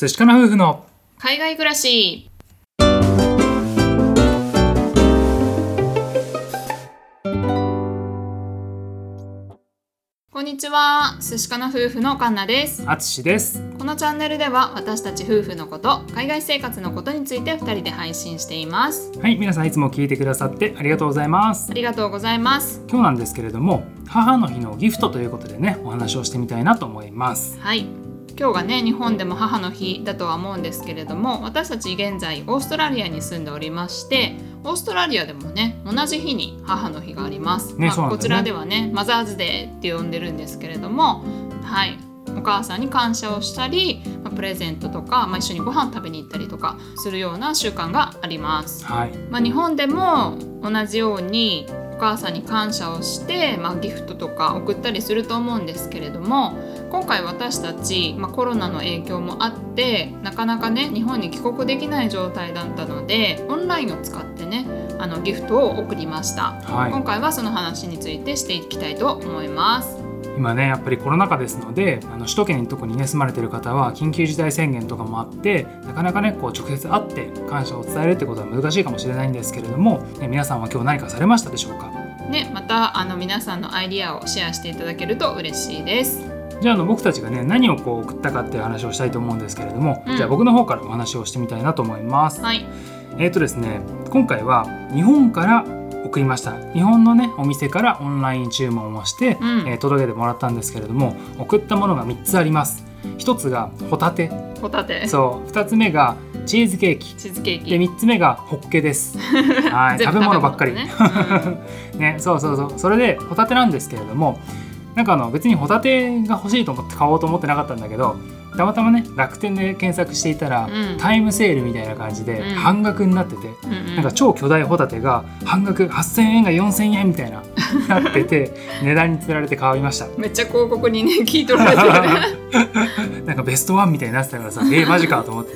寿司かな夫婦の海外暮らし。こんにちは。寿司かな夫婦のカンナです。あつしです。このチャンネルでは私たち夫婦のこと海外生活のことについて2人で配信しています。はい皆さんいつも聞いてくださってありがとうございます。ありがとうございます。今日なんですけれども母の日のギフトということでねお話をしてみたいなと思います。はい今日がね日本でも母の日だとは思うんですけれども私たち現在オーストラリアに住んでおりましてオーストラリアでもね同じ日に母の日があります、まあねそうなんだよね。こちらではねマザーズデーって呼んでるんですけれどもはい。お母さんに感謝をしたり、まあプレゼントとか、まあ、一緒にご飯食べに行ったりとかするような習慣があります。はい。まあ、日本でも同じようにお母さんに感謝をして、まあ、ギフトとか送ったりすると思うんですけれども今回私たち、まあ、コロナの影響もあってなかなかね日本に帰国できない状態だったのでオンラインを使ってねあのギフトを送りました、はい。今回はその話についてしていきたいと思います。今ねやっぱりコロナ禍ですのであの首都圏に特にね住まれてる方は緊急事態宣言とかもあってなかなかねこう直接会って感謝を伝えるってことは難しいかもしれないんですけれども、ね、皆さんは今日何かされましたでしょうか？ねまたあの皆さんのアイディアをシェアしていただけると嬉しいですじゃああの僕たちがね何をこう送ったかっていう話をしたいと思うんですけれども、うん。じゃあ僕の方からお話をしてみたいなと思います。はい。えーとですね今回は日本から送りました。日本のねお店からオンライン注文をして、うん。えー届けてもらったんですけれども送ったものが3つあります。1つがホタテ。ホタテ。そう。2つ目がチーズケーキ。チーズケーキ。で3つ目がホッケです。はい。食べ物ばっかり。食べ物ねねそうそうそう。それでホタテなんですけれどもなんかあの別にホタテが欲しいと思って買おうと思ってなかったんだけどたまたまね楽天で検索していたら、うん。タイムセールみたいな感じでうん。半額になってて、うんうん。なんか超巨大ホタテが半額8,000円が4,000円みたいな なってて値段につられて買いました。めっちゃ広告にね聞い取られてるね なんかベストワンみたいになってたからさえー、マジかと思って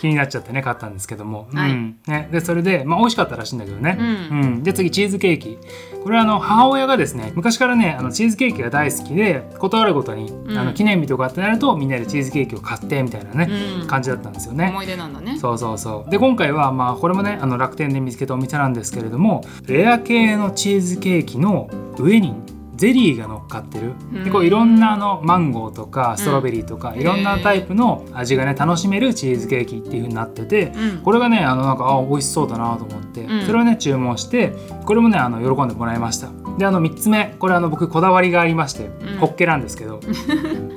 気になっちゃってね買ったんですけども、はい。うんね、でそれで、まあ、美味しかったらしいんだけどね、ううん。で次チーズケーキ。これはあの母親がですね昔からねあのチーズケーキが大好きで断るごとに、うん。あの記念日とかってなるとみんなでチーズケーキを買ってみたいなね、うん。感じだったんですよね。思い出なんだね。そうそうそう。で今回はまあこれもねあの楽天で見つけたお店なんですけれどもレア系のチーズケーキの上にゼリーが乗っかってる。でこううんいろんなあのマンゴーとかストロベリーとか、うんいろんなタイプの味がね楽しめるチーズケーキっていう風になってて、うん。これがねあのなんかあ美味しそうだなと思って、うん。それをね注文してこれもねあの喜んでもらいました。であの3つ目これあの僕こだわりがありまして、うん。ホッケなんですけど。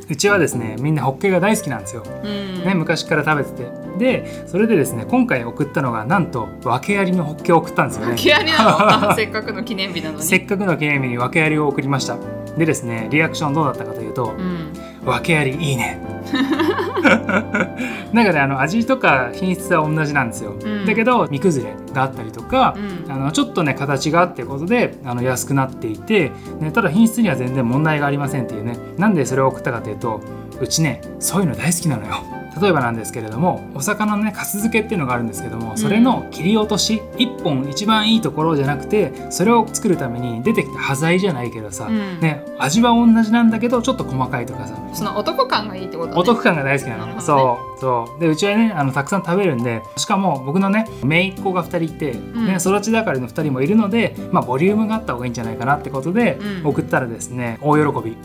うちはですねみんなホッケが大好きなんですよ。うん。ね、昔から食べててでそれでですね今回送ったのがなんと訳ありのホッケを送ったんですよね。せっかくの記念日なのに。せっかくの記念日に訳ありを送りました。でですねリアクションどうだったかというとうん「訳ありいいね」なんかねあの味とか品質は同じなんですよ、ん。だけど煮崩れがあったりとか、うん。あのちょっとね形がっていうことであの安くなっていて、ね、ただ品質には全然問題がありませんっていうね。なんでそれを送ったかというとうちねそういうの大好きなのよ例えばなんですけれどもお魚のねかす漬けっていうのがあるんですけどもそれの切り落とし1本一番いいところじゃなくてそれを作るために出てきた端材じゃないけどさ、うん。ね、味は同じなんだけどちょっと細かいとかさ。その男感がいいってことね。お得感が大好きなの。ね。そうそう。でうちはねあのたくさん食べるんでしかも僕のね姪っ子が2人いて、ん。ね、育ち盛りの2人もいるので、まあ、ボリュームがあった方がいいんじゃないかなってことで、うん。送ったらですね大喜び。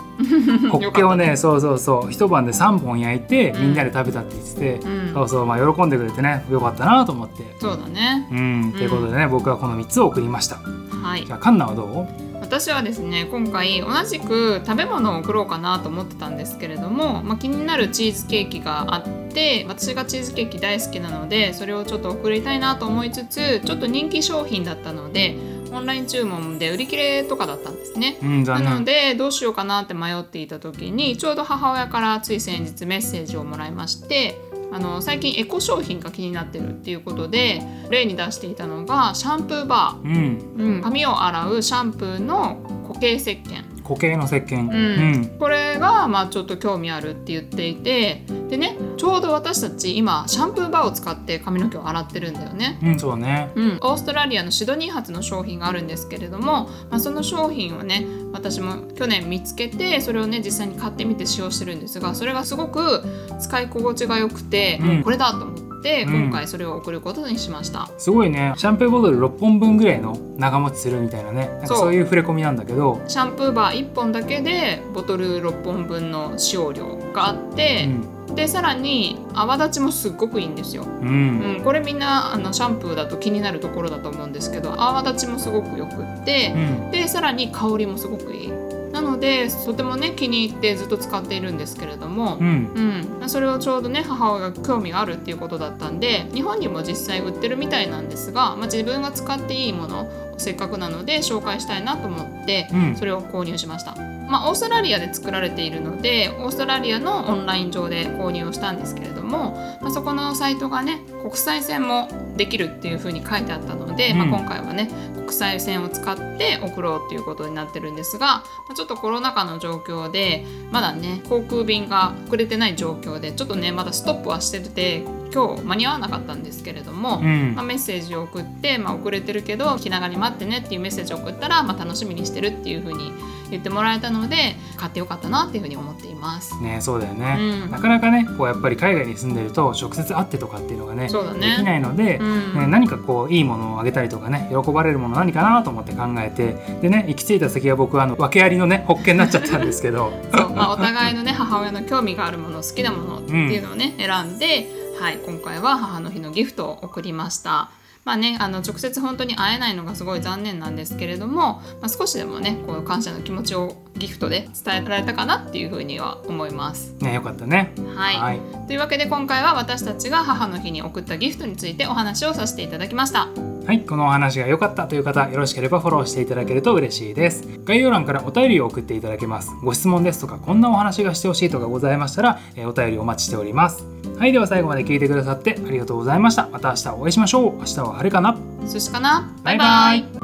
ホッケをね。そうそうそう。一晩で3本焼いてうん。みんなで食べたって言ってて、うん。そうそうまあ喜んでくれてねよかったなと思って。そうだね。うん。ということでね、僕はこの3つを送りました。はい。じゃあカンナはどう？私はですね今回同じく食べ物を送ろうかなと思ってたんですけれども、まあ、気になるチーズケーキがあって私がチーズケーキ大好きなのでそれをちょっと送りたいなと思いつつちょっと人気商品だったのでオンライン注文で売り切れとかだったんですね。うんなのでどうしようかなって迷っていた時にちょうど母親からつい先日メッセージをもらいましてあの最近エコ商品が気になってるっていうことで例に出していたのがシャンプーバー。うん。うん、髪を洗うシャンプーの固形石鹸固形の石鹸。うん。これがまあちょっと興味あるって言っていてでねちょうど私たち今シャンプーバーを使って髪の毛を洗ってるんだよね。うん、そうね。うん、オーストラリアのシドニー発の商品があるんですけれども、まあ、その商品をね私も去年見つけてそれをね実際に買ってみて使用してるんですがそれがすごく使い心地が良くて、うん。これだと思ってうん。今回それを送ることにしました。すごいね。シャンプーボトル6本分ぐらいの長持ちするみたいなね。そう。いう触れ込みなんだけど、シャンプーバー1本だけでボトル6本分の使用量があって、でさらに泡立ちもすっごくいいんですよ。うん。うんうん、これみんなあのシャンプーだと気になるところだと思うんですけど泡立ちもすごくよくって、うん。でさらに香りもすごくいいなのでとてもね気に入ってずっと使っているんですけれどもう、ん。うん。それをちょうどね母親が興味があるっていうことだったんで日本にも実際売ってるみたいなんですが、まあ、自分が使っていいものせっかくなので紹介したいなと思ってうん。それを購入しました、まあ、オーストラリアで作られているのでオーストラリアのオンライン上で購入をしたんですけれども、まあ、そこのサイトがね国際線もできるっていう風に書いてあったので、まあ、うん今回はね国際線を使って送ろうっていうことになってるんですが、まあちょっとコロナ禍の状況でまだね航空便が遅れてない状況でちょっとねまだストップはしてて今日間に合わなかったんですけれども、うん。まあ、メッセージを送って、まあ、遅れてるけど気長に待ってねっていうメッセージを送ったら、まあ、楽しみにしてるっていう風に言ってもらえたので買ってよかったなっていう風に思っています。ねそうだよね、うん。なかなかねこうやっぱり海外に住んでると直接会ってとかっていうのがねそう。だねできないので、うん。ね何かこういいものをあげたりとかね喜ばれるもの何かなと思って考えてでね行き着いた先は僕はあの訳ありのねホッケになっちゃったんですけど。そう。まあ、お互いのね母親の興味があるもの好きなものっていうのをね、選んで、はい、今回は母の日のギフトを送りました。まあね、あの直接本当に会えないのがすごい残念なんですけれども、まあ、少しでもねこう感謝の気持ちをギフトで伝えられたかなっていうふうには思います。ねよかったねはい、はいというわけで今回は私たちが母の日に送ったギフトについてお話をさせていただきました。はい、このお話が良かったという方、よろしければフォローしていただけると嬉しいです。概要欄からお便りを送っていただけます。ご質問ですとか、こんなお話がしてほしいとかございましたら、えーお便りお待ちしております。はい、では最後まで聞いてくださってありがとうございました。また明日お会いしましょう。明日は晴れかな寿司かなバイバイ